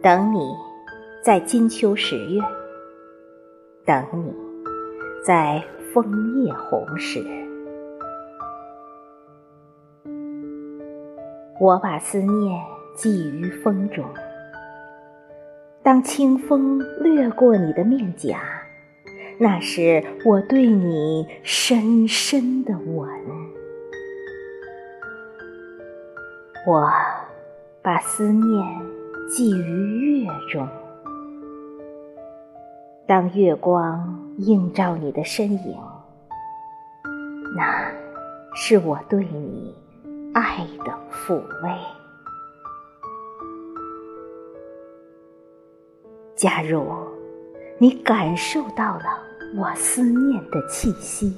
等你，在金秋十月；等你，在枫叶红时。我把思念寄于风中，当清风掠过你的面颊，那是我对你深深的吻。我把思念寄于月中，当月光映照你的身影，那是我对你。爱的抚慰。假如你感受到了我思念的气息，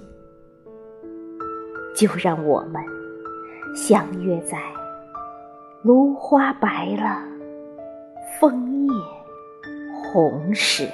就让我们相约在芦花白了，枫叶红时。